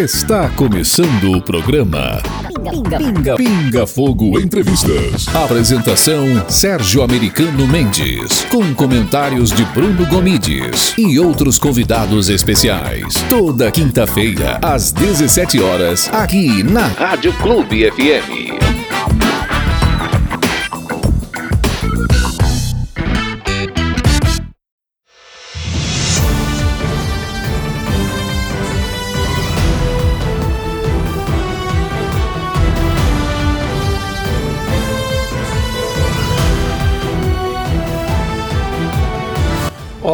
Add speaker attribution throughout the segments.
Speaker 1: Está começando o programa Pinga, Pinga, Pinga Fogo Entrevistas. Apresentação Sérgio Americano Mendes, com comentários de Bruno Gomides e outros convidados especiais. Toda quinta-feira às 17 horas aqui na Rádio Clube FM.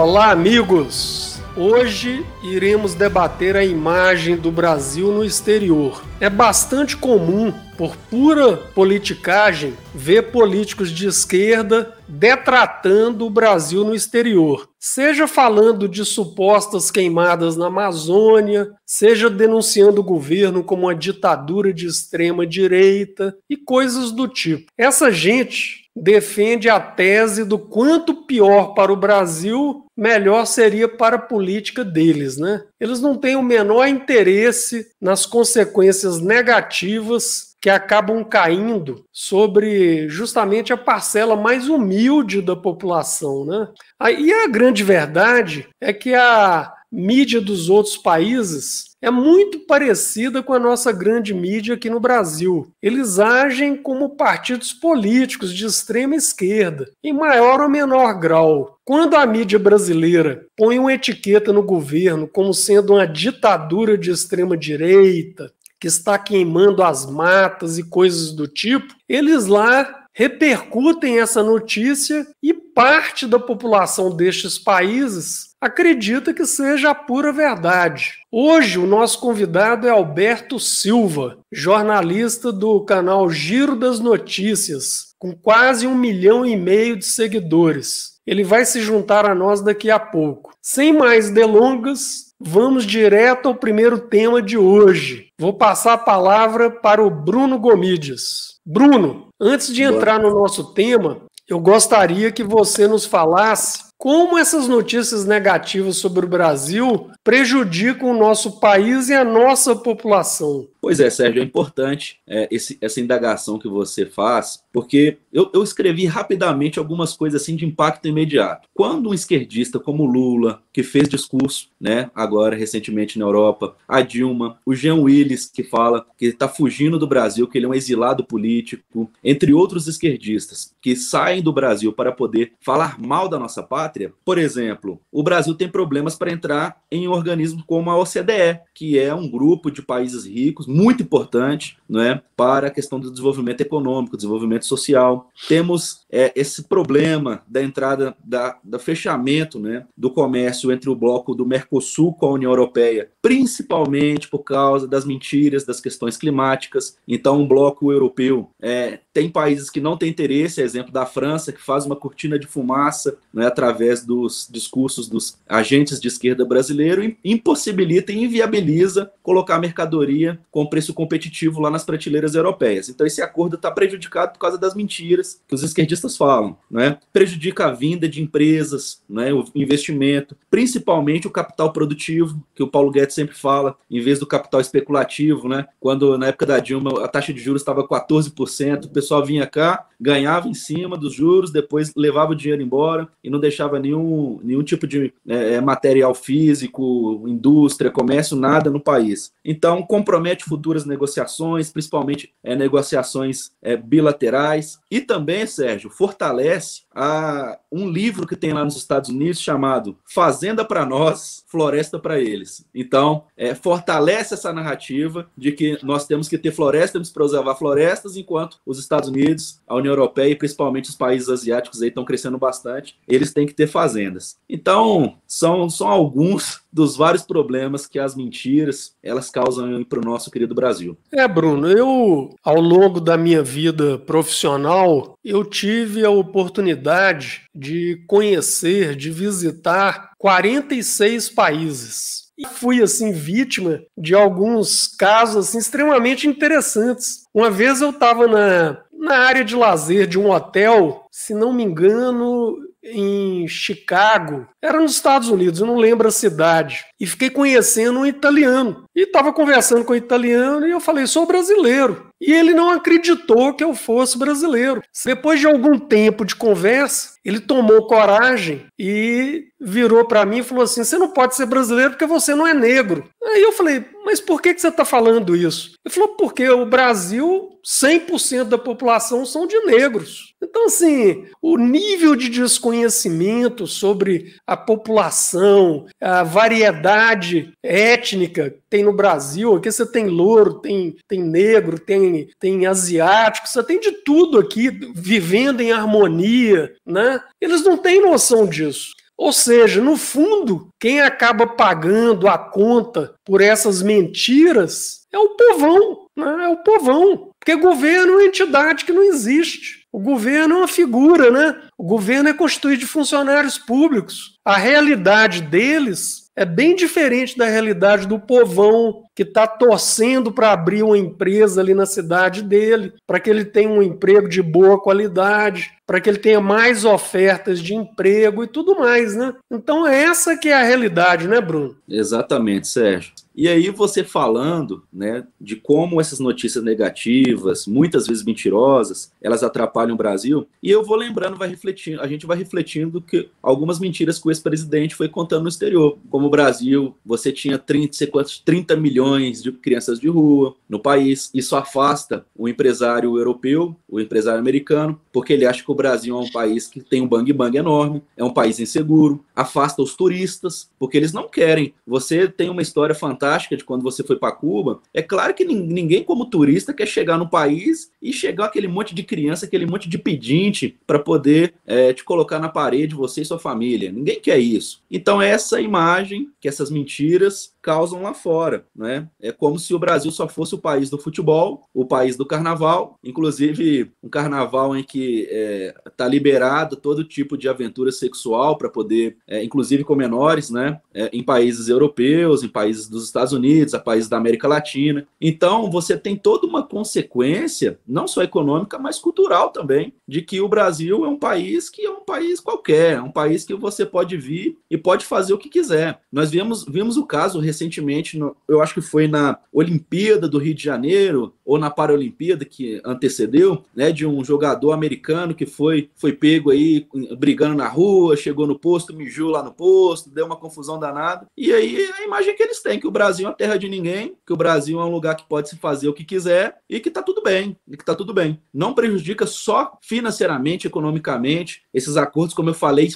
Speaker 2: Olá, amigos! Hoje iremos debater a imagem do Brasil no exterior. É bastante comum, por pura politicagem, ver políticos de esquerda detratando o Brasil no exterior. Seja falando de supostas queimadas na Amazônia, seja denunciando o governo como uma ditadura de extrema direita e coisas do tipo. Essa gente defende a tese do quanto pior para o Brasil, melhor seria para a política deles, né? Eles não têm o menor interesse nas consequências negativas que acabam caindo sobre justamente a parcela mais humilde da população, né? E a grande verdade é que a mídia dos outros países é muito parecida com a nossa grande mídia aqui no Brasil. Eles agem como partidos políticos de extrema esquerda, em maior ou menor grau. Quando a mídia brasileira põe uma etiqueta no governo como sendo uma ditadura de extrema direita, que está queimando as matas e coisas do tipo, eles lá repercutem essa notícia e parte da população destes países acredita que seja a pura verdade. Hoje, o nosso convidado é Alberto Silva, jornalista do canal Giro das Notícias, com quase um milhão e meio de seguidores. Ele vai se juntar a nós daqui a pouco. Sem mais delongas, vamos direto ao primeiro tema de hoje. Vou passar a palavra para o Bruno Gomides. Bruno, antes de entrar no nosso tema, eu gostaria que você nos falasse como essas notícias negativas sobre o Brasil prejudicam o nosso país e a nossa população.
Speaker 3: Pois é, Sérgio, é importante é, esse, essa indagação que você faz, porque eu, eu, escrevi rapidamente algumas coisas assim de impacto imediato. Quando um esquerdista como Lula, que fez discurso, né, agora recentemente na Europa, a Dilma, o Jean Willis, que fala que está fugindo do Brasil, que ele é um exilado político, entre outros esquerdistas que saem do Brasil para poder falar mal da nossa pátria, por exemplo, o Brasil tem problemas para entrar em organismos como a OCDE, que é um grupo de países ricos muito importante não é, para a questão do desenvolvimento econômico, desenvolvimento social. Temos é, esse problema da entrada, da, fechamento né, do comércio entre o bloco do Mercosul com a União Europeia, principalmente por causa das mentiras das questões climáticas. Então, um bloco europeu é, tem países que não têm interesse, exemplo da França, que faz uma cortina de fumaça né, através dos discursos dos agentes de esquerda brasileiro e impossibilita e inviabiliza colocar mercadoria com preço competitivo lá nas prateleiras europeias. Então esse acordo está prejudicado por causa das mentiras que os esquerdistas falam, né? Prejudica a vinda de empresas, né? O investimento, principalmente o capital produtivo, que o Paulo Guedes sempre fala, em vez do capital especulativo, né? Quando na época da Dilma a taxa de juros estava 14%, o pessoal vinha cá, ganhava em cima dos juros, depois levava o dinheiro embora e não deixava nenhum, nenhum tipo de é, é material físico, indústria, comércio, nada no país. Então compromete futuras negociações, principalmente é, negociações é, bilaterais, e também, Sérgio, fortalece a, um livro que tem lá nos Estados Unidos chamado Fazenda para Nós, Floresta para Eles. Então, é, fortalece essa narrativa de que nós temos que ter floresta, temos que preservar florestas, enquanto os Estados Unidos, a União Europeia e principalmente os países asiáticos aí estão crescendo bastante, eles têm que ter fazendas. Então, são, são alguns dos vários problemas que as mentiras elas causam para o nosso querido Brasil.
Speaker 2: É, Bruno, eu ao longo da minha vida profissional eu tive a oportunidade de conhecer, de visitar 46 países. E fui assim vítima de alguns casos assim extremamente interessantes. Uma vez eu estava na, na área de lazer de um hotel, se não me engano, em Chicago, era nos Estados Unidos, eu não lembro a cidade, e fiquei conhecendo um italiano. E estava conversando com o italiano e eu falei: sou brasileiro. E ele não acreditou que eu fosse brasileiro. Depois de algum tempo de conversa, ele tomou coragem e virou para mim e falou assim: Você não pode ser brasileiro porque você não é negro. Aí eu falei: Mas por que, que você está falando isso? Ele falou: Porque o Brasil, 100% da população são de negros. Então, assim, o nível de desconhecimento sobre a população, a variedade étnica que tem no Brasil, aqui você tem louro, tem, tem negro, tem, tem asiático, você tem de tudo aqui vivendo em harmonia, né? Eles não têm noção disso. Ou seja, no fundo, quem acaba pagando a conta por essas mentiras é o povão, né? é o povão. Porque governo é uma entidade que não existe. O governo é uma figura, né? O governo é constituído de funcionários públicos. A realidade deles é bem diferente da realidade do povão que está torcendo para abrir uma empresa ali na cidade dele, para que ele tenha um emprego de boa qualidade, para que ele tenha mais ofertas de emprego e tudo mais, né? Então essa que é a realidade, né, Bruno?
Speaker 3: Exatamente, Sérgio. E aí você falando, né, de como essas notícias negativas, muitas vezes mentirosas, elas atrapalham o Brasil. E eu vou lembrando, vai refletindo, a gente vai refletindo que algumas mentiras ex-presidente foi contando no exterior. Como o Brasil, você tinha 30, 30 milhões de crianças de rua no país. Isso afasta o empresário europeu, o empresário americano, porque ele acha que o Brasil é um país que tem um bang bang enorme, é um país inseguro, afasta os turistas, porque eles não querem. Você tem uma história fantástica de quando você foi para Cuba, é claro que ninguém, como turista, quer chegar no país e chegar aquele monte de criança, aquele monte de pedinte para poder é, te colocar na parede, você e sua família. Ninguém quer isso. Então, essa imagem, que essas mentiras causam lá fora, né? É como se o Brasil só fosse o país do futebol, o país do carnaval, inclusive um carnaval em que está é, tá liberado todo tipo de aventura sexual para poder, é, inclusive com menores, né? É, em países europeus, em países dos Estados Unidos, a países da América Latina. Então você tem toda uma consequência, não só econômica, mas cultural também, de que o Brasil é um país que é um país qualquer, é um país que você pode vir e pode fazer o que quiser. Nós vimos, vimos o caso recentemente, no, eu acho que foi na Olimpíada do Rio de Janeiro, ou na Paralimpíada que antecedeu, né, de um jogador americano que foi, foi pego aí brigando na rua, chegou no posto, mijou lá no posto, deu uma confusão danada. E aí a imagem que eles têm, que o Brasil é terra de ninguém, que o Brasil é um lugar que pode se fazer o que quiser e que tá tudo bem, e que tá tudo bem. Não prejudica só financeiramente, economicamente, esses acordos, como eu falei,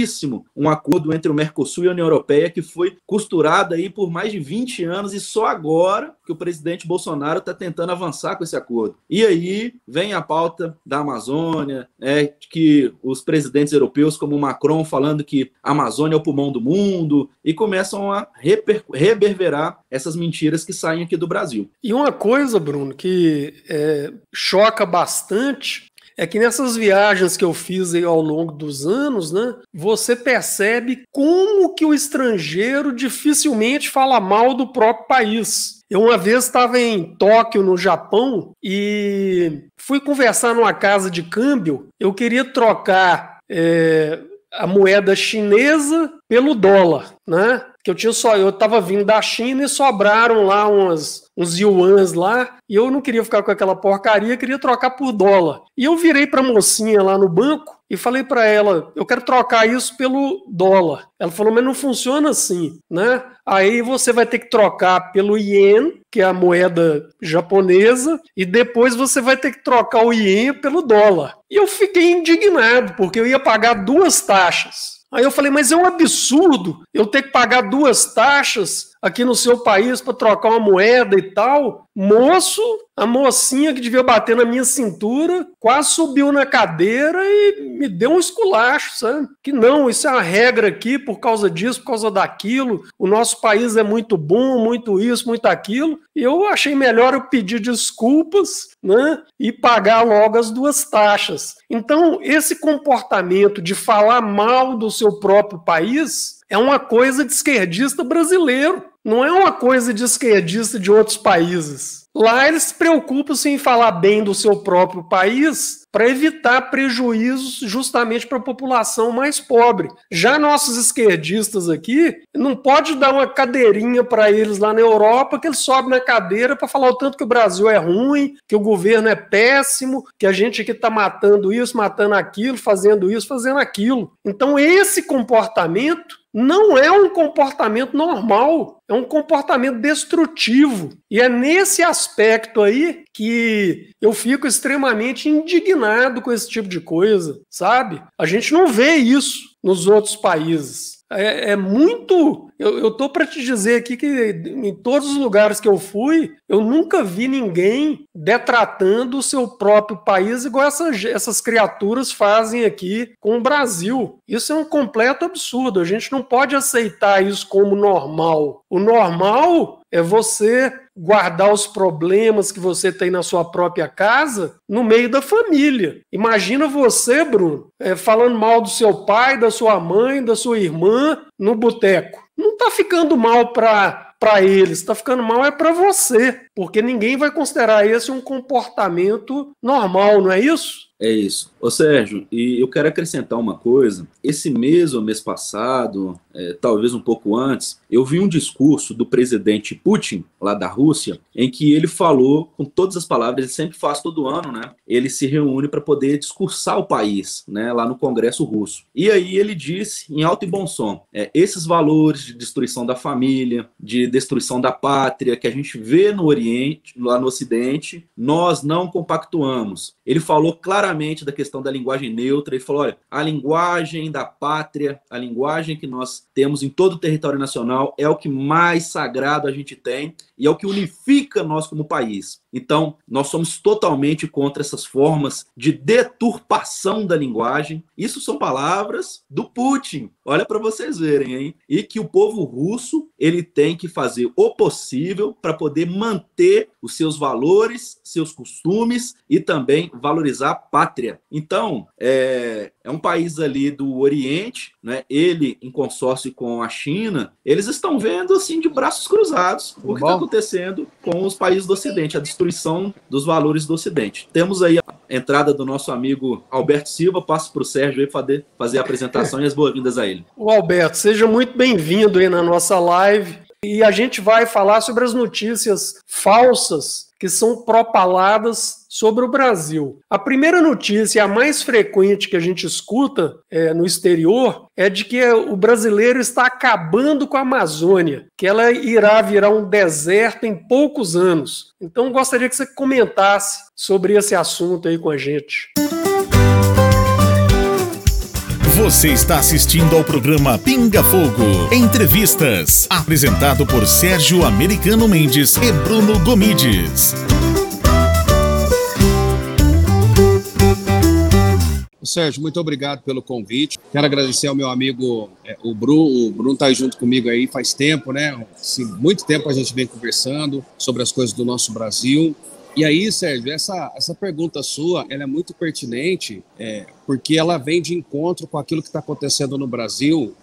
Speaker 3: importantíssimo, um acordo entre o Mercosul e a União Europeia que foi costurado aí por mais de 20 anos e só agora que o presidente Bolsonaro está tentando avançar com esse acordo. E aí vem a pauta da Amazônia, é, que os presidentes europeus, como Macron, falando que a Amazônia é o pulmão do mundo, e começam a reverberar essas mentiras que saem aqui do Brasil.
Speaker 2: E uma coisa, Bruno, que é, choca bastante é que nessas viagens que eu fiz ao longo dos anos, né, você percebe como que o estrangeiro dificilmente fala mal do próprio país. Eu uma vez estava em Tóquio, no Japão, e fui conversar numa casa de câmbio. Eu queria trocar é, a moeda chinesa pelo dólar, né? Que eu tinha só, eu estava vindo da China e sobraram lá umas, uns yuans lá, e eu não queria ficar com aquela porcaria, queria trocar por dólar. E eu virei para mocinha lá no banco e falei para ela, eu quero trocar isso pelo dólar. Ela falou, mas não funciona assim, né? Aí você vai ter que trocar pelo ien, que é a moeda japonesa, e depois você vai ter que trocar o ien pelo dólar. E eu fiquei indignado, porque eu ia pagar duas taxas. Aí eu falei, mas é um absurdo eu ter que pagar duas taxas aqui no seu país para trocar uma moeda e tal. Moço, a mocinha que devia bater na minha cintura quase subiu na cadeira e me deu um esculacho, sabe? Que não, isso é uma regra aqui por causa disso, por causa daquilo. O nosso país é muito bom, muito isso, muito aquilo. E eu achei melhor eu pedir desculpas, né? E pagar logo as duas taxas. Então, esse comportamento de falar mal do seu próprio país é uma coisa de esquerdista brasileiro, não é uma coisa de esquerdista de outros países. Lá eles se preocupam em falar bem do seu próprio país para evitar prejuízos justamente para a população mais pobre. Já nossos esquerdistas aqui, não pode dar uma cadeirinha para eles lá na Europa que eles sobem na cadeira para falar o tanto que o Brasil é ruim, que o governo é péssimo, que a gente aqui está matando isso, matando aquilo, fazendo isso, fazendo aquilo. Então esse comportamento não é um comportamento normal, é um comportamento destrutivo. E é nesse aspecto aí que eu fico extremamente indignado com esse tipo de coisa, sabe? A gente não vê isso nos outros países. É, é muito. Eu, estou para te dizer aqui que em todos os lugares que eu fui, eu nunca vi ninguém detratando o seu próprio país igual essas, essas criaturas fazem aqui com o Brasil. Isso é um completo absurdo. A gente não pode aceitar isso como normal. O normal é você guardar os problemas que você tem na sua própria casa no meio da família. Imagina você, Bruno, é, falando mal do seu pai, da sua mãe, da sua irmã no boteco. Não está ficando mal para para eles, está ficando mal é para você, porque ninguém vai considerar esse um comportamento normal, não é isso?
Speaker 3: É isso. Ô Sérgio, e eu quero acrescentar uma coisa. Esse mês ou mês passado, é, talvez um pouco antes, eu vi um discurso do presidente Putin, lá da Rússia, em que ele falou com todas as palavras, ele sempre faz todo ano, né? Ele se reúne para poder discursar o país, né? Lá no Congresso Russo. E aí ele disse, em alto e bom som, é, esses valores de destruição da família, de destruição da pátria que a gente vê no Oriente, lá no Ocidente, nós não compactuamos. Ele falou claramente claramente da questão da linguagem neutra. Ele falou: olha, a linguagem da pátria, a linguagem que nós temos em todo o território nacional é o que mais sagrado a gente tem e é o que unifica nós como país. Então, nós somos totalmente contra essas formas de deturpação da linguagem. Isso são palavras do Putin. Olha para vocês verem, hein? E que o povo russo, ele tem que fazer o possível para poder manter os seus valores, seus costumes e também valorizar a pátria. Então, é, é um país ali do Oriente, né? Ele em consórcio com a China, eles estão vendo assim de braços cruzados o que está acontecendo com os países do Ocidente, a destruição dos valores do Ocidente. Temos aí a entrada do nosso amigo Alberto Silva, passo para o Sérgio aí fazer, fazer a apresentação e as boas-vindas a ele.
Speaker 2: O Alberto, seja muito bem-vindo aí na nossa live. E a gente vai falar sobre as notícias falsas que são propaladas sobre o Brasil. A primeira notícia, a mais frequente que a gente escuta é, no exterior, é de que o brasileiro está acabando com a Amazônia, que ela irá virar um deserto em poucos anos. Então, gostaria que você comentasse sobre esse assunto aí com a gente.
Speaker 1: Você está assistindo ao programa Pinga Fogo Entrevistas, apresentado por Sérgio Americano Mendes e Bruno Gomides.
Speaker 4: Sérgio, muito obrigado pelo convite. Quero agradecer ao meu amigo, é, o Bruno. O Bruno está junto comigo aí faz tempo, né? Assim, muito tempo a gente vem conversando sobre as coisas do nosso Brasil. E aí, Sérgio, essa, essa pergunta sua ela é muito pertinente, é, porque ela vem de encontro com aquilo que está acontecendo no Brasil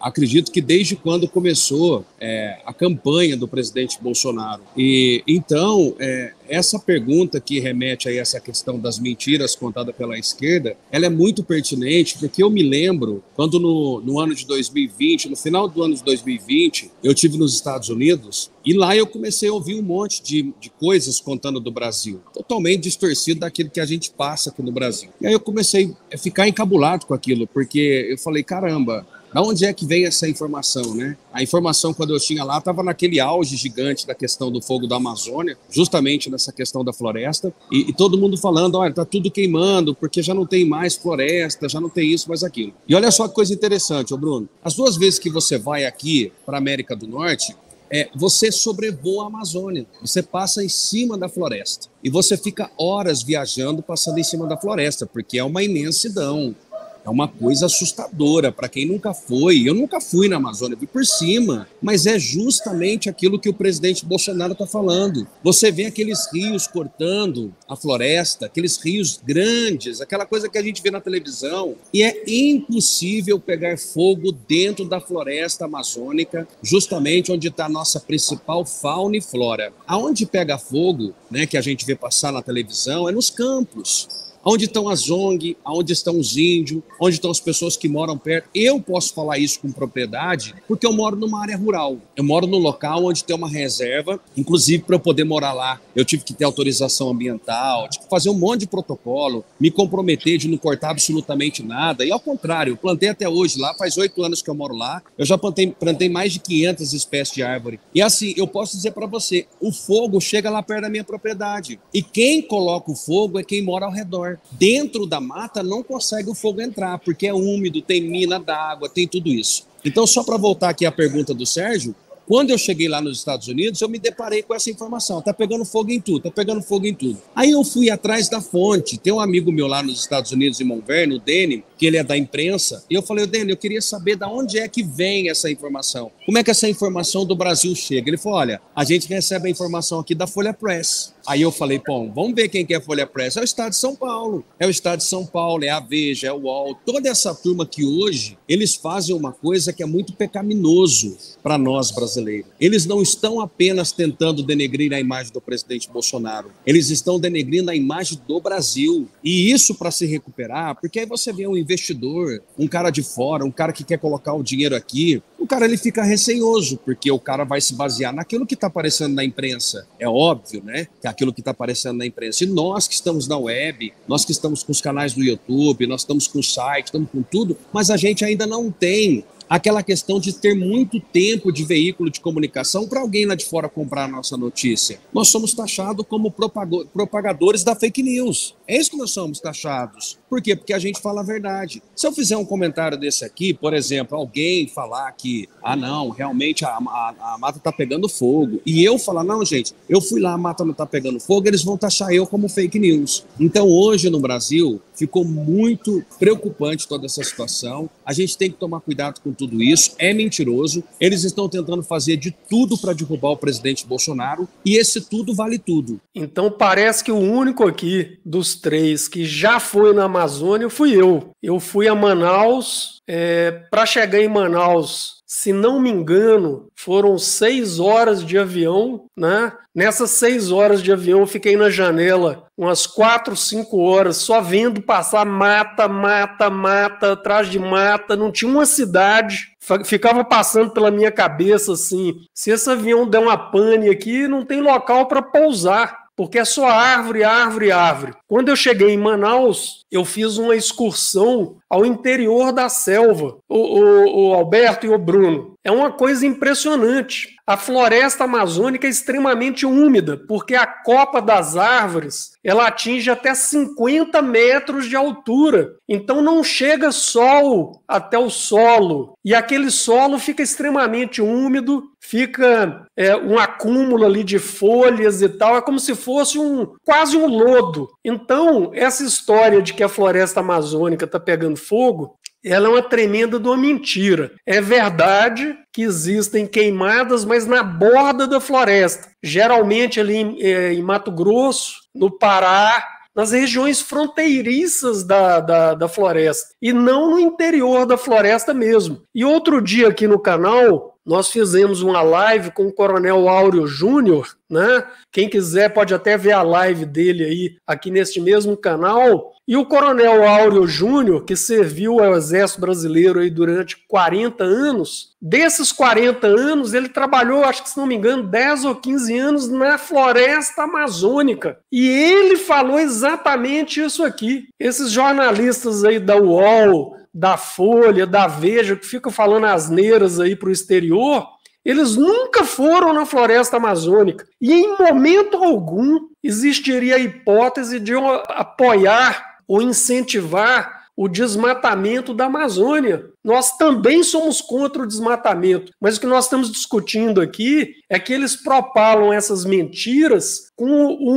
Speaker 4: acredito que desde quando começou é, a campanha do presidente Bolsonaro. E então, é, essa pergunta que remete a essa questão das mentiras contadas pela esquerda, ela é muito pertinente, porque eu me lembro quando no, no ano de 2020, no final do ano de 2020, eu tive nos Estados Unidos e lá eu comecei a ouvir um monte de, de coisas contando do Brasil, totalmente distorcido daquilo que a gente passa aqui no Brasil. E aí eu comecei a ficar encabulado com aquilo, porque eu falei, caramba, da onde é que vem essa informação, né? A informação, quando eu tinha lá, estava naquele auge gigante da questão do fogo da Amazônia, justamente nessa questão da floresta, e, e todo mundo falando, olha, tá tudo queimando, porque já não tem mais floresta, já não tem isso, mais aquilo. E olha só que coisa interessante, ô Bruno. As duas vezes que você vai aqui para a América do Norte, é, você sobrevoa a Amazônia, você passa em cima da floresta. E você fica horas viajando, passando em cima da floresta, porque é uma imensidão É uma coisa assustadora para quem nunca foi. Eu nunca fui na Amazônia, vi por cima. Mas é justamente aquilo que o presidente Bolsonaro está falando. Você vê aqueles rios cortando a floresta, aqueles rios grandes, aquela coisa que a gente vê na televisão. E é impossível pegar fogo dentro da floresta amazônica, justamente onde está a nossa principal fauna e flora. Aonde pega fogo, né, que a gente vê passar na televisão, é nos campos onde estão as ONG, onde estão os índios, onde estão as pessoas que moram perto. Eu posso falar isso com propriedade porque eu moro numa área rural. Eu moro num local onde tem uma reserva, inclusive para eu poder morar lá, eu tive que ter autorização ambiental, tive que fazer um monte de protocolo, me comprometer de não cortar absolutamente nada. E ao contrário, plantei até hoje lá, faz oito anos que eu moro lá, eu já plantei, plantei mais de 500 espécies de árvore. E assim, eu posso dizer para você, o fogo chega lá perto da minha propriedade. E quem coloca o fogo é quem mora ao redor. Dentro da mata não consegue o fogo entrar, porque é úmido, tem mina d'água, tem tudo isso. Então, só para voltar aqui à pergunta do Sérgio, quando eu cheguei lá nos Estados Unidos, eu me deparei com essa informação. Tá pegando fogo em tudo, tá pegando fogo em tudo. Aí eu fui atrás da fonte. Tem um amigo meu lá nos Estados Unidos, em Montverde, o Danny, que ele é da imprensa. E eu falei, Danny, eu queria saber da onde é que vem essa informação. Como é que essa informação do Brasil chega? Ele falou, olha, a gente recebe a informação aqui da Folha Press. Aí eu falei, bom, vamos ver quem que é a Folha Press. É o Estado de São Paulo. É o Estado de São Paulo, é a Veja, é o UOL. Toda essa turma que hoje, eles fazem uma coisa que é muito pecaminoso para nós brasileiros. Eles não estão apenas tentando denegrir a imagem do presidente Bolsonaro. Eles estão denegrindo a imagem do Brasil. E isso para se recuperar, porque aí você vê um investidor, um cara de fora, um cara que quer colocar o dinheiro aqui, o cara ele fica receioso, porque o cara vai se basear naquilo que está aparecendo na imprensa. É óbvio, né? Que é aquilo que está aparecendo na imprensa. E nós que estamos na web, nós que estamos com os canais do YouTube, nós estamos com o site, estamos com tudo, mas a gente ainda não tem aquela questão de ter muito tempo de veículo de comunicação para alguém lá de fora comprar a nossa notícia. Nós somos taxados como propagadores da fake news. É isso que nós somos taxados. Por quê? Porque a gente fala a verdade. Se eu fizer um comentário desse aqui, por exemplo, alguém falar que, ah, não, realmente a, a, a mata está pegando fogo, e eu falar, não, gente, eu fui lá, a mata não está pegando fogo, eles vão taxar eu como fake news. Então, hoje no Brasil, ficou muito preocupante toda essa situação. A gente tem que tomar cuidado com tudo isso. É mentiroso. Eles estão tentando fazer de tudo para derrubar o presidente Bolsonaro, e esse tudo vale tudo.
Speaker 2: Então, parece que o único aqui dos três que já foi na Amazônia fui eu. Eu fui a Manaus. É, Para chegar em Manaus, se não me engano, foram seis horas de avião, né? Nessas seis horas de avião, eu fiquei na janela umas quatro, cinco horas, só vendo passar mata, mata, mata, atrás de mata, não tinha uma cidade. Ficava passando pela minha cabeça assim: se esse avião der uma pane aqui, não tem local para pousar porque é só árvore, árvore, árvore. Quando eu cheguei em Manaus, eu fiz uma excursão ao interior da selva. O, o, o Alberto e o Bruno. É uma coisa impressionante. A floresta amazônica é extremamente úmida, porque a copa das árvores ela atinge até 50 metros de altura. Então não chega sol até o solo. E aquele solo fica extremamente úmido, fica é, um acúmulo ali de folhas e tal. É como se fosse um quase um lodo. Então, essa história de que a floresta amazônica está pegando fogo ela é uma tremenda de uma mentira. É verdade que existem queimadas, mas na borda da floresta. Geralmente ali em, é, em Mato Grosso, no Pará, nas regiões fronteiriças da, da, da, floresta e não no interior da floresta mesmo. E outro dia aqui no canal, nós fizemos uma live com o Coronel Áureo Júnior, né? Quem quiser pode até ver a live dele aí aqui neste mesmo canal. E o Coronel Áureo Júnior, que serviu ao Exército Brasileiro aí durante 40 anos, desses 40 anos, ele trabalhou, acho que se não me engano, 10 ou 15 anos na floresta amazônica. E ele falou exatamente isso aqui. Esses jornalistas aí da UOL, da Folha, da Veja, que ficam falando asneiras aí para o exterior, eles nunca foram na floresta amazônica. E em momento algum existiria a hipótese de apoiar ou incentivar o desmatamento da Amazônia. Nós também somos contra o desmatamento, mas o que nós estamos discutindo aqui é que eles propalam essas mentiras com o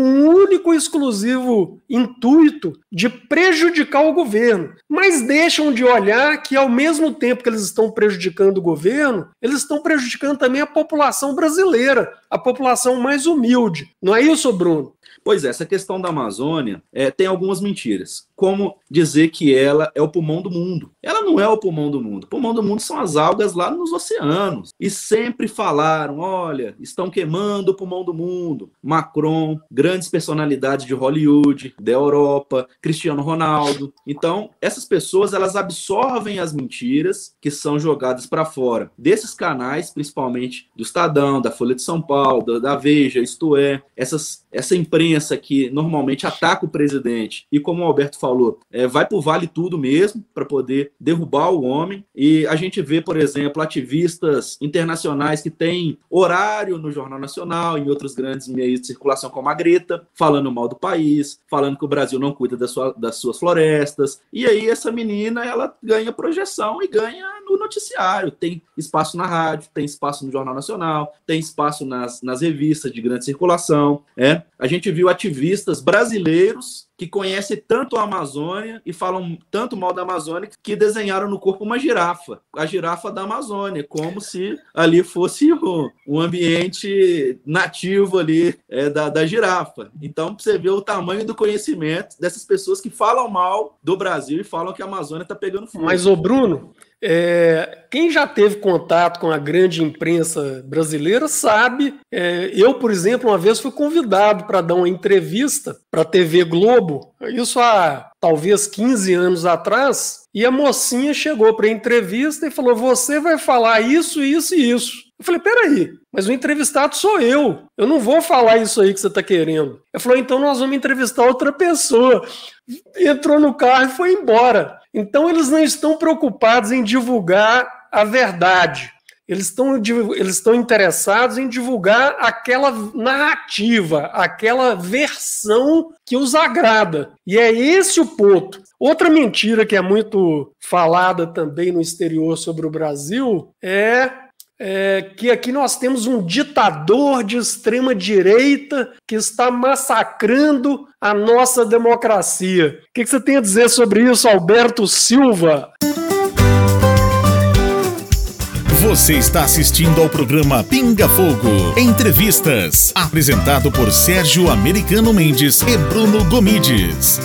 Speaker 2: único e exclusivo intuito de prejudicar o governo, mas deixam de olhar que ao mesmo tempo que eles estão prejudicando o governo, eles estão prejudicando também a população brasileira, a população mais humilde. Não é isso, Bruno?
Speaker 3: Pois é, essa questão da Amazônia é, tem algumas mentiras. Como dizer que ela é o pulmão do mundo? Ela não é o pulmão do mundo. O pulmão do mundo são as algas lá nos oceanos. E sempre falaram: olha, estão queimando o pulmão do mundo. Macron, grandes personalidades de Hollywood, da Europa, Cristiano Ronaldo. Então, essas pessoas elas absorvem as mentiras que são jogadas para fora desses canais, principalmente do Estadão, da Folha de São Paulo, da Veja, isto é, essas, essa imprensa que normalmente ataca o presidente e, como o Alberto falou, é, vai por vale tudo mesmo para poder derrubar o homem. E a gente vê, por exemplo, ativistas internacionais que têm horário no Jornal Nacional, em outros grandes meios de circulação, como a Greta, falando mal do país, falando que o Brasil não cuida da sua, das suas florestas. E aí essa menina ela ganha projeção e ganha no noticiário. Tem espaço na rádio, tem espaço no Jornal Nacional, tem espaço nas, nas revistas de grande circulação. É. A gente viu ativistas brasileiros que conhecem tanto a Amazônia e falam tanto mal da Amazônia que desenharam no corpo uma girafa, a girafa da Amazônia, como se ali fosse um, um ambiente nativo ali é, da, da girafa. Então, você vê o tamanho do conhecimento dessas pessoas que falam mal do Brasil e falam que a Amazônia está pegando fogo.
Speaker 2: Mas, ô Bruno, é, quem já teve contato com a grande imprensa brasileira sabe. É, eu, por exemplo, uma vez fui convidado para dar uma entrevista para a TV Globo, isso há talvez 15 anos atrás, e a mocinha chegou para a entrevista e falou: Você vai falar isso, isso e isso. Eu falei: Peraí, mas o entrevistado sou eu. Eu não vou falar isso aí que você está querendo. Ele falou: Então nós vamos entrevistar outra pessoa. Entrou no carro e foi embora. Então, eles não estão preocupados em divulgar a verdade. Eles estão, eles estão interessados em divulgar aquela narrativa, aquela versão que os agrada. E é esse o ponto. Outra mentira que é muito falada também no exterior sobre o Brasil é é, que aqui nós temos um ditador de extrema direita que está massacrando a nossa democracia. O que, que você tem a dizer sobre isso, Alberto Silva?
Speaker 1: Você está assistindo ao programa Pinga Fogo Entrevistas, apresentado por Sérgio Americano Mendes e Bruno Gomides.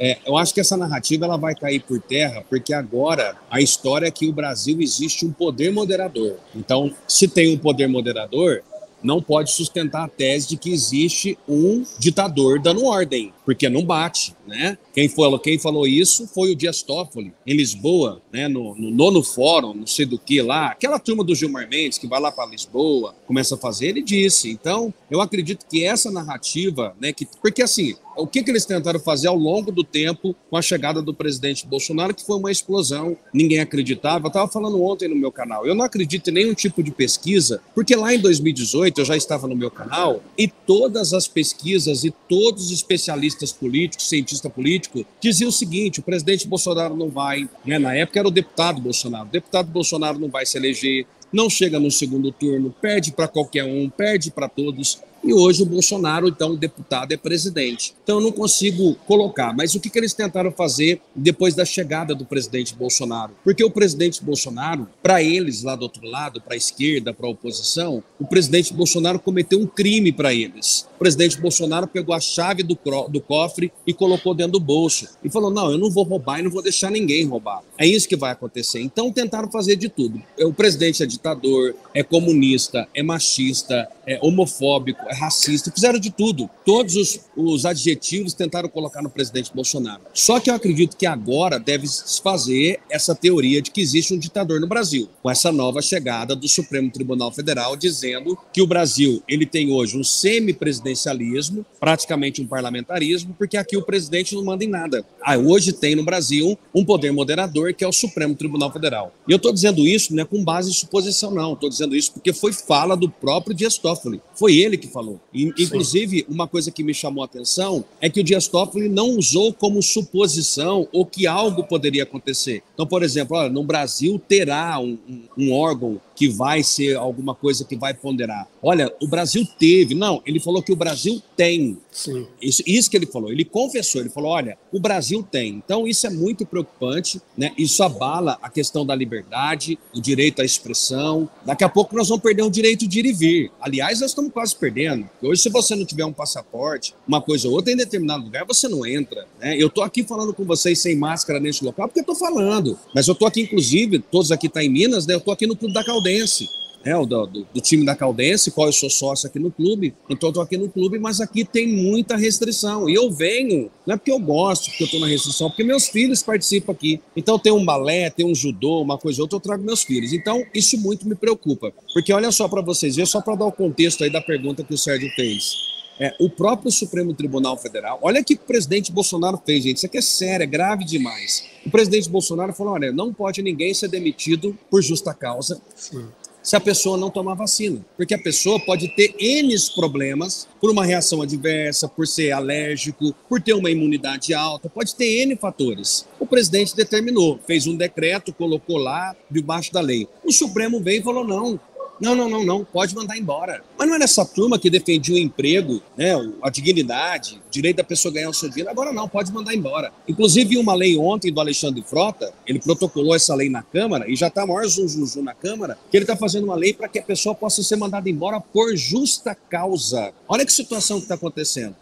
Speaker 4: É, eu acho que essa narrativa ela vai cair por terra, porque agora a história é que o Brasil existe um poder moderador. Então, se tem um poder moderador, não pode sustentar a tese de que existe um ditador dando ordem, porque não bate, né? Quem falou, quem falou isso foi o Dias Toffoli, em Lisboa, né, no, no nono fórum, não sei do que lá, aquela turma do Gilmar Mendes que vai lá para Lisboa, começa a fazer, ele disse. Então, eu acredito que essa narrativa, né, que, porque assim, o que, que eles tentaram fazer ao longo do tempo com a chegada do presidente Bolsonaro, que foi uma explosão, ninguém acreditava. Eu estava falando ontem no meu canal, eu não acredito em nenhum tipo de pesquisa, porque lá em 2018 eu já estava no meu canal e todas as pesquisas e todos os especialistas políticos, cientista político, diziam o seguinte: o presidente Bolsonaro não vai, né, na época era o deputado Bolsonaro, o deputado Bolsonaro não vai se eleger, não chega no segundo turno, perde para qualquer um, perde para todos. E hoje o Bolsonaro, então, deputado, é presidente. Então eu não consigo colocar. Mas o que, que eles tentaram fazer depois da chegada do presidente Bolsonaro? Porque o presidente Bolsonaro, para eles lá do outro lado, para a esquerda, para a oposição, o presidente Bolsonaro cometeu um crime para eles. O presidente Bolsonaro pegou a chave do, do cofre e colocou dentro do bolso. E falou: não, eu não vou roubar e não vou deixar ninguém roubar. É isso que vai acontecer. Então tentaram fazer de tudo. O presidente é ditador, é comunista, é machista, é homofóbico, é racista, fizeram de tudo. Todos os, os adjetivos tentaram colocar no presidente Bolsonaro. Só que eu acredito que agora deve se fazer essa teoria de que existe um ditador no Brasil, com essa nova chegada do Supremo Tribunal Federal dizendo que o Brasil ele tem hoje um semipresidencialismo, praticamente um parlamentarismo, porque aqui o presidente não manda em nada. Ah, hoje tem no Brasil um poder moderador que é o Supremo Tribunal Federal. E eu estou dizendo isso não é com base em suposição, não. Estou dizendo isso porque foi fala do próprio Dias Toffoli. Foi ele que falou falou. inclusive, uma coisa que me chamou a atenção é que o Dias Toffoli não usou como suposição ou que algo poderia acontecer. Então, por exemplo, olha, no Brasil terá um, um, um órgão que vai ser alguma coisa que vai ponderar. Olha, o Brasil teve. Não, ele falou que o Brasil tem. Sim. Isso, isso que ele falou. Ele confessou, ele falou: olha, o Brasil tem. Então, isso é muito preocupante, né? Isso abala a questão da liberdade, o direito à expressão. Daqui a pouco nós vamos perder o direito de ir e vir. Aliás, nós estamos quase perdendo. Hoje, se você não tiver um passaporte, uma coisa ou outra, em determinado lugar, você não entra. Né? Eu estou aqui falando com vocês sem máscara neste local porque eu estou falando. Mas eu estou aqui, inclusive, todos aqui estão tá em Minas, né? Eu estou aqui no Clube da Caldeira Caldense, né, do, do, do, time da Caldense, qual eu sou sócio aqui no clube, então estou aqui no clube, mas aqui tem muita restrição. E eu venho, não é porque eu gosto, porque eu estou na restrição, porque meus filhos participam aqui. Então tem um balé, tem um judô, uma coisa ou outra, eu trago meus filhos. Então isso muito me preocupa. Porque olha só para vocês ver, só para dar o contexto aí da pergunta que o Sérgio fez. É, o próprio Supremo Tribunal Federal, olha o que o presidente Bolsonaro fez, gente. Isso aqui é sério, é grave demais. O presidente Bolsonaro falou: olha, não pode ninguém ser demitido por justa causa. Sim se a pessoa não tomar vacina. Porque a pessoa pode ter N problemas por uma reação adversa, por ser alérgico, por ter uma imunidade alta, pode ter N fatores. O presidente determinou, fez um decreto, colocou lá debaixo da lei. O Supremo veio e falou: não, não, não, não, não, pode mandar embora. Mas não era essa turma que defendia o emprego, né, a dignidade, o direito da pessoa ganhar o seu dinheiro. Agora não, pode mandar embora. Inclusive, uma lei ontem do Alexandre Frota, ele protocolou essa lei na Câmara, e já está maior zum, na Câmara, que ele está fazendo uma lei para que a pessoa possa ser mandada embora por justa causa. Olha que situação que está acontecendo.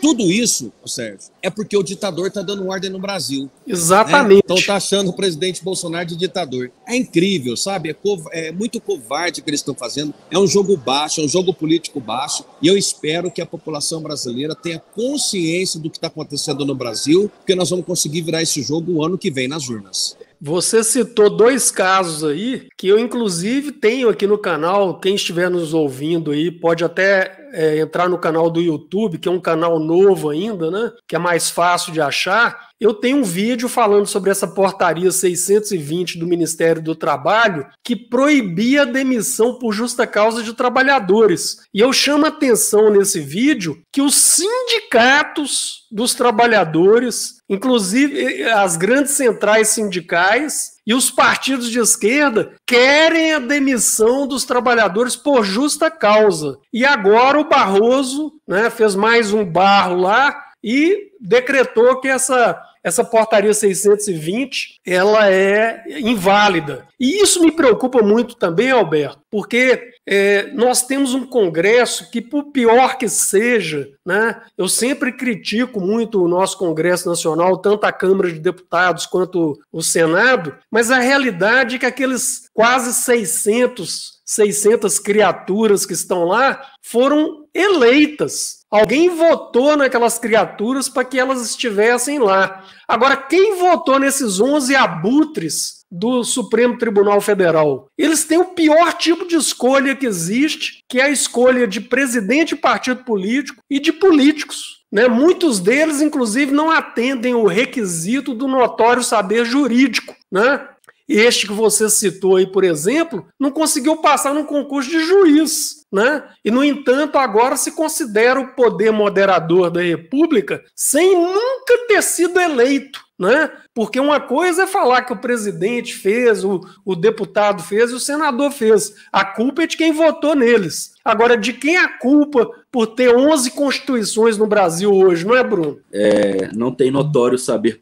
Speaker 4: Tudo isso, Sérgio, é porque o ditador está dando ordem no Brasil.
Speaker 2: Exatamente. Né?
Speaker 4: Então está achando o presidente Bolsonaro de ditador. É incrível, sabe? É, é muito covarde o que eles estão fazendo. É um jogo baixo, é um jogo político baixo. E eu espero que a população brasileira tenha consciência do que está acontecendo no Brasil, porque nós vamos conseguir virar esse jogo o ano que vem nas urnas.
Speaker 2: Você citou dois casos aí que eu, inclusive, tenho aqui no canal. Quem estiver nos ouvindo aí pode até é, entrar no canal do YouTube, que é um canal novo ainda, né? Que é mais fácil de achar. Eu tenho um vídeo falando sobre essa portaria 620 do Ministério do Trabalho que proibia a demissão por justa causa de trabalhadores. E eu chamo a atenção nesse vídeo que os sindicatos dos trabalhadores, inclusive as grandes centrais sindicais, e os partidos de esquerda querem a demissão dos trabalhadores por justa causa. E agora o Barroso né, fez mais um barro lá e decretou que essa essa portaria 620 ela é inválida. E isso me preocupa muito também, Alberto, porque é, nós temos um Congresso que, por pior que seja, né, eu sempre critico muito o nosso Congresso Nacional, tanto a Câmara de Deputados quanto o Senado, mas a realidade é que aqueles quase 600 600 criaturas que estão lá foram eleitas. Alguém votou naquelas criaturas para que elas estivessem lá. Agora, quem votou nesses 11 abutres do Supremo Tribunal Federal? Eles têm o pior tipo de escolha que existe, que é a escolha de presidente de partido político e de políticos. Né? Muitos deles, inclusive, não atendem o requisito do notório saber jurídico. Né? Este que você citou aí, por exemplo, não conseguiu passar num concurso de juiz. Né? E, no entanto, agora se considera o poder moderador da República sem nunca ter sido eleito. Né? Porque uma coisa é falar que o presidente fez, o, o deputado fez e o senador fez. A culpa é de quem votou neles. Agora, de quem é a culpa por ter 11 constituições no Brasil hoje, não é, Bruno?
Speaker 3: É, não tem notório saber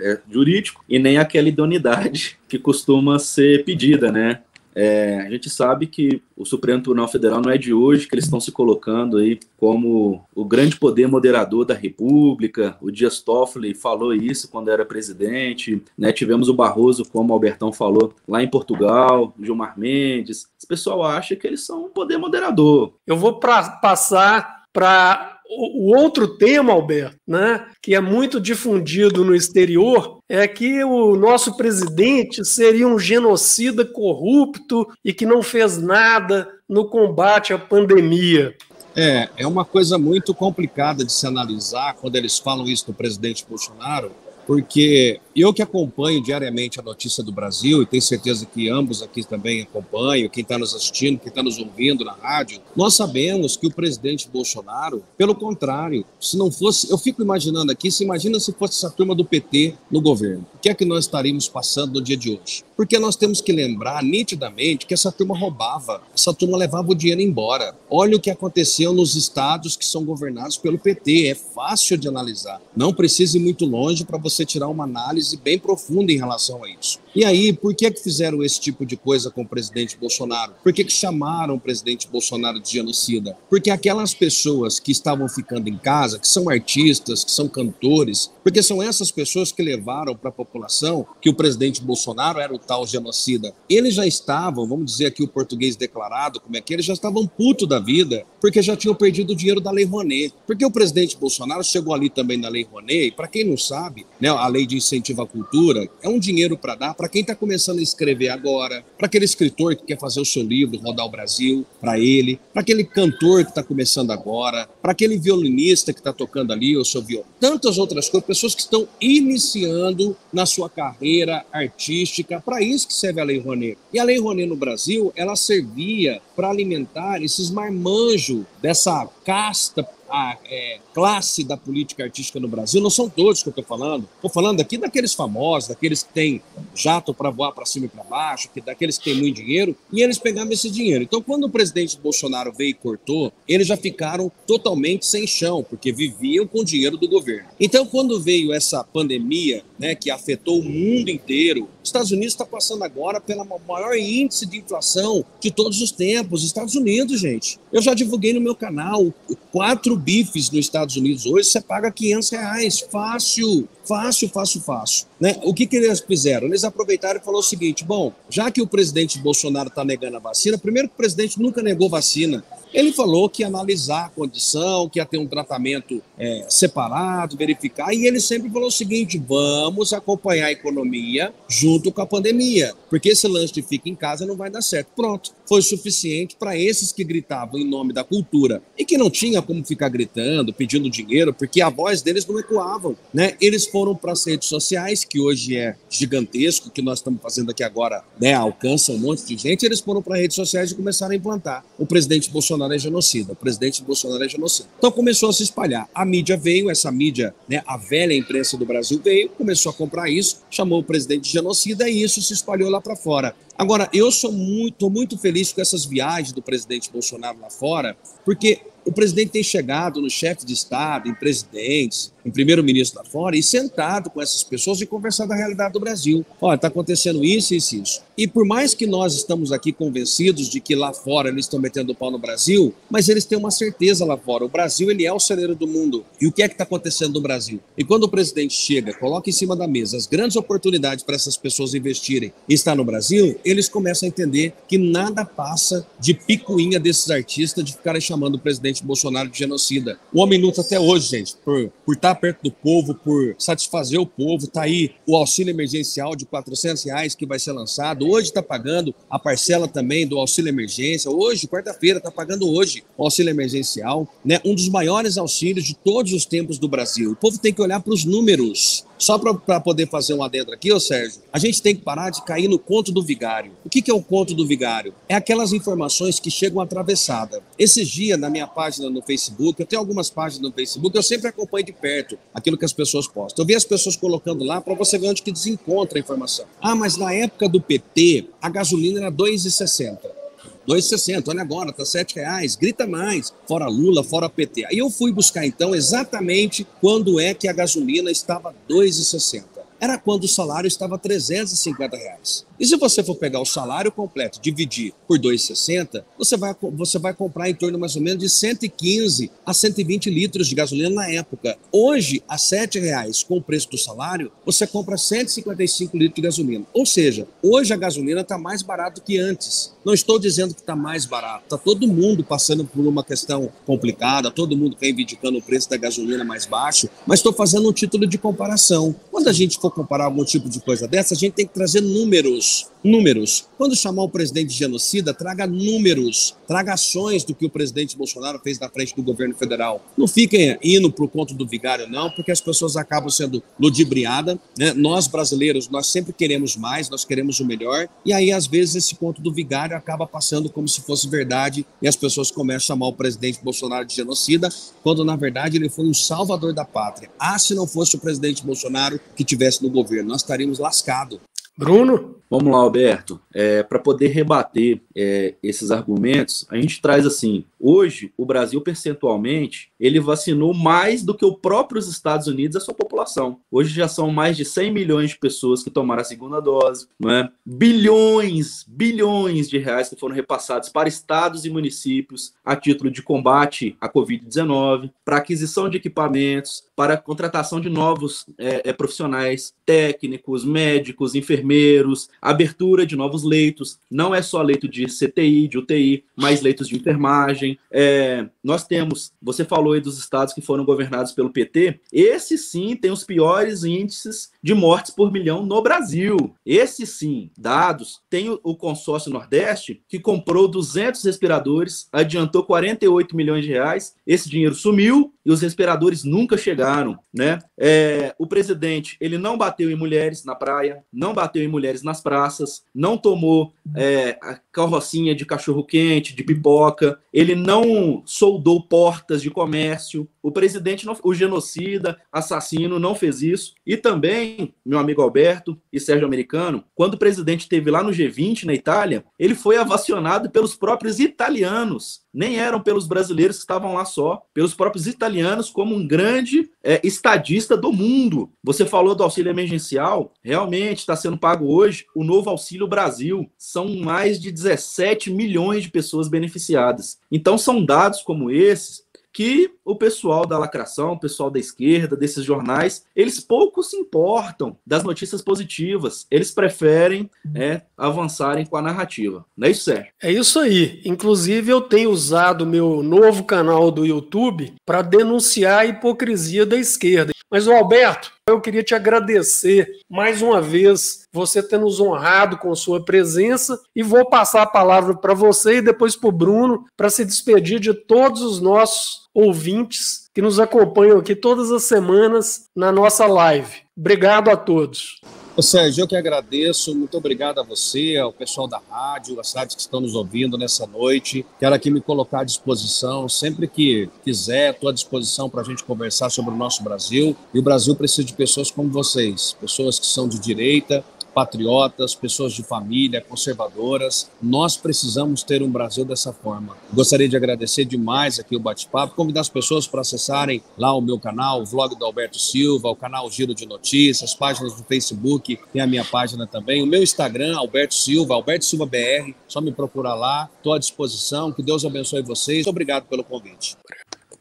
Speaker 3: é, jurídico e nem aquela idoneidade que costuma ser pedida, né? É, a gente sabe que o Supremo Tribunal Federal não é de hoje que eles estão se colocando aí como o grande poder moderador da República. O Dias Toffoli falou isso quando era presidente. Né? Tivemos o Barroso, como o Albertão falou, lá em Portugal, o Gilmar Mendes. Esse pessoal acha que eles são um poder moderador.
Speaker 2: Eu vou pra, passar para o outro tema, Alberto, né, que é muito difundido no exterior, é que o nosso presidente seria um genocida corrupto e que não fez nada no combate à pandemia.
Speaker 4: É, é uma coisa muito complicada de se analisar quando eles falam isso do presidente Bolsonaro, porque eu que acompanho diariamente a notícia do Brasil, e tenho certeza que ambos aqui também acompanham, quem está nos assistindo, quem está nos ouvindo na rádio, nós sabemos que o presidente Bolsonaro, pelo contrário, se não fosse, eu fico imaginando aqui, se imagina se fosse essa turma do PT no governo, o que é que nós estaríamos passando no dia de hoje? Porque nós temos que lembrar nitidamente que essa turma roubava, essa turma levava o dinheiro embora. Olha o que aconteceu nos estados que são governados pelo PT, é fácil de analisar. Não precisa ir muito longe para você tirar uma análise bem profunda em relação a isso. E aí, por que, que fizeram esse tipo de coisa com o presidente Bolsonaro? Por que, que chamaram o presidente Bolsonaro de genocida? Porque aquelas pessoas que estavam ficando em casa, que são artistas, que são cantores, porque são essas pessoas que levaram para a população que o presidente Bolsonaro era o tal genocida. Eles já estavam, vamos dizer aqui o português declarado, como é que eles já estavam puto da vida, porque já tinham perdido o dinheiro da Lei Rouanet. Porque o presidente Bolsonaro chegou ali também na Lei Rouanet, e para quem não sabe, né, a lei de incentivo à cultura é um dinheiro para dar para quem está começando a escrever agora, para aquele escritor que quer fazer o seu livro rodar o Brasil, para ele, para aquele cantor que está começando agora, para aquele violinista que está tocando ali o seu violão, tantas outras coisas, pessoas que estão iniciando na sua carreira artística, para isso que serve a Lei Rouanet. E a Lei Rouanet no Brasil, ela servia para alimentar esses marmanjos dessa casta a é, classe da política artística no Brasil, não são todos que eu estou falando. Estou falando aqui daqueles famosos, daqueles que têm jato para voar para cima e para baixo, que, daqueles que têm muito dinheiro, e eles pegavam esse dinheiro. Então, quando o presidente Bolsonaro veio e cortou, eles já ficaram totalmente sem chão, porque viviam com o dinheiro do governo. Então, quando veio essa pandemia, né, que afetou o mundo inteiro, os Estados Unidos está passando agora pelo maior índice de inflação de todos os tempos. Estados Unidos, gente. Eu já divulguei no meu canal quatro bifes nos Estados Unidos hoje, você paga 500 reais, fácil, fácil, fácil, fácil. Né? O que, que eles fizeram? Eles aproveitaram e falaram o seguinte, bom, já que o presidente Bolsonaro está negando a vacina, primeiro que o presidente nunca negou vacina, ele falou que ia analisar a condição, que ia ter um tratamento é, separado, verificar, e ele sempre falou o seguinte: vamos acompanhar a economia junto com a pandemia, porque esse lance de fica em casa não vai dar certo. Pronto, foi suficiente para esses que gritavam em nome da cultura e que não tinha como ficar gritando, pedindo dinheiro, porque a voz deles não ecoavam, né? Eles foram para as redes sociais, que hoje é gigantesco, que nós estamos fazendo aqui agora, né? Alcança um monte de gente, eles foram para as redes sociais e começaram a implantar. O presidente Bolsonaro é genocida, o presidente Bolsonaro é genocida. Então começou a se espalhar. A mídia veio, essa mídia, né, a velha imprensa do Brasil veio, começou a comprar isso, chamou o presidente de genocida e isso se espalhou lá para fora. Agora, eu sou muito, muito feliz com essas viagens do presidente Bolsonaro lá fora, porque o presidente tem chegado no chefe de Estado, em presidentes, em primeiro-ministro lá fora, e sentado com essas pessoas e conversado da realidade do Brasil. Olha, está acontecendo isso, isso, isso. E por mais que nós estamos aqui convencidos de que lá fora eles estão metendo o pau no Brasil, mas eles têm uma certeza lá fora. O Brasil ele é o celeiro do mundo. E o que é que está acontecendo no Brasil? E quando o presidente chega, coloca em cima da mesa as grandes oportunidades para essas pessoas investirem e está no Brasil, eles começam a entender que nada passa de picuinha desses artistas de ficarem chamando o presidente Bolsonaro de genocida. O homem luta até hoje, gente, por, por estar perto do povo, por satisfazer o povo. Está aí o auxílio emergencial de 400 reais que vai ser lançado. Hoje está pagando a parcela também do auxílio emergência. Hoje, quarta-feira, está pagando hoje o auxílio emergencial. Né? Um dos maiores auxílios de todos os tempos do Brasil. O povo tem que olhar para os números. Só para poder fazer um adentro aqui, ô Sérgio, a gente tem que parar de cair no conto do vigário. O que, que é o conto do vigário? É aquelas informações que chegam atravessada. Esses dias, na minha página no Facebook, eu tenho algumas páginas no Facebook, eu sempre acompanho de perto aquilo que as pessoas postam. Eu vi as pessoas colocando lá para você ver onde que desencontra a informação. Ah, mas na época do PT, a gasolina era 2,60. 2,60, olha agora, tá 7 reais, grita mais, fora Lula, fora PT. Aí eu fui buscar então exatamente quando é que a gasolina estava 2,60. Era quando o salário estava 350 reais. E se você for pegar o salário completo, dividir por 2,60, você vai, você vai comprar em torno mais ou menos de 115 a 120 litros de gasolina na época. Hoje, a R$ reais com o preço do salário, você compra 155 litros de gasolina. Ou seja, hoje a gasolina está mais barata do que antes. Não estou dizendo que está mais barato. Está todo mundo passando por uma questão complicada, todo mundo reivindicando o preço da gasolina mais baixo, mas estou fazendo um título de comparação. Quando a gente for comparar algum tipo de coisa dessa, a gente tem que trazer números números números. Quando chamar o presidente de genocida, traga números, traga ações do que o presidente Bolsonaro fez na frente do governo federal. Não fiquem indo para o conto do vigário, não, porque as pessoas acabam sendo ludibriadas. Né? Nós, brasileiros, nós sempre queremos mais, nós queremos o melhor, e aí, às vezes, esse conto do vigário acaba passando como se fosse verdade, e as pessoas começam a chamar o presidente Bolsonaro de genocida, quando, na verdade, ele foi um salvador da pátria. Ah, se não fosse o presidente Bolsonaro que tivesse no governo, nós estaríamos lascados.
Speaker 2: Bruno?
Speaker 3: Vamos lá, Alberto. É, Para poder rebater é, esses argumentos, a gente traz assim: hoje o Brasil percentualmente ele vacinou mais do que o próprio Estados Unidos a sua população. Hoje já são mais de 100 milhões de pessoas que tomaram a segunda dose, não é? Bilhões, bilhões de reais que foram repassados para estados e municípios a título de combate à Covid-19, para aquisição de equipamentos, para contratação de novos é, é profissionais, técnicos, médicos, enfermeiros abertura de novos leitos, não é só leito de CTI, de UTI, mas leitos de enfermagem. É, nós temos, você falou aí dos estados que foram governados pelo PT, esse sim tem os piores índices de mortes por milhão no Brasil. Esse sim, dados, tem o, o consórcio Nordeste que comprou 200 respiradores, adiantou 48 milhões de reais, esse dinheiro sumiu e os respiradores nunca chegaram, né? É, o presidente, ele não bateu em mulheres na praia, não bateu em mulheres nas praças, não tomou é, a carrocinha de cachorro-quente, de pipoca, ele não soldou portas de comércio. O presidente, não, o genocida, assassino, não fez isso. E também, meu amigo Alberto e Sérgio Americano, quando o presidente esteve lá no G20, na Itália, ele foi avacionado pelos próprios italianos. Nem eram pelos brasileiros que estavam lá só, pelos próprios italianos, como um grande é, estadista do mundo. Você falou do auxílio emergencial, realmente está sendo pago hoje o novo Auxílio Brasil. São mais de 17 milhões de pessoas beneficiadas. Então, são dados como esses que o pessoal da lacração, o pessoal da esquerda, desses jornais, eles pouco se importam das notícias positivas. Eles preferem é, avançarem com a narrativa. Não é isso, Sérgio?
Speaker 2: É isso aí. Inclusive, eu tenho usado meu novo canal do YouTube para denunciar a hipocrisia da esquerda. Mas, Alberto, eu queria te agradecer mais uma vez, você ter nos honrado com sua presença, e vou passar a palavra para você e depois para o Bruno, para se despedir de todos os nossos ouvintes que nos acompanham aqui todas as semanas na nossa live. Obrigado a todos.
Speaker 4: Ô Sérgio, eu que agradeço, muito obrigado a você, ao pessoal da rádio, as rádios que estão nos ouvindo nessa noite. Quero aqui me colocar à disposição, sempre que quiser, estou à disposição para a gente conversar sobre o nosso Brasil. E o Brasil precisa de pessoas como vocês, pessoas que são de direita, patriotas, pessoas de família, conservadoras. Nós precisamos ter um Brasil dessa forma. Gostaria de agradecer demais aqui o bate-papo, convidar as pessoas para acessarem lá o meu canal, o vlog do Alberto Silva, o canal Giro de Notícias, páginas do Facebook, tem a minha página também, o meu Instagram, Alberto Silva, Alberto Silva BR, só me procurar lá, estou à disposição, que Deus abençoe vocês. Obrigado pelo convite.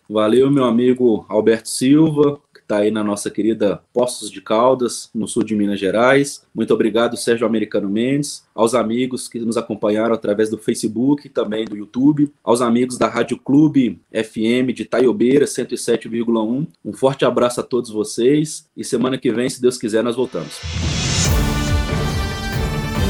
Speaker 3: Valeu, meu amigo Alberto Silva está aí na nossa querida Poços de Caldas, no sul de Minas Gerais. Muito obrigado, Sérgio Americano Mendes, aos amigos que nos acompanharam através do Facebook também do YouTube, aos amigos da Rádio Clube FM de Taiobeira 107,1. Um forte abraço a todos vocês e semana que vem, se Deus quiser, nós voltamos.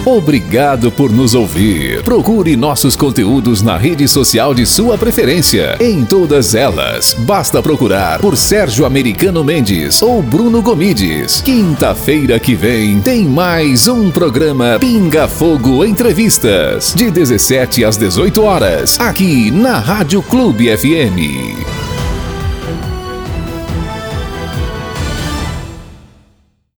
Speaker 1: Obrigado por nos ouvir. Procure nossos conteúdos na rede social de sua preferência. Em todas elas, basta procurar por Sérgio Americano Mendes ou Bruno Gomides. Quinta-feira que vem tem mais um programa Pinga Fogo Entrevistas, de 17 às 18 horas, aqui na Rádio Clube FM.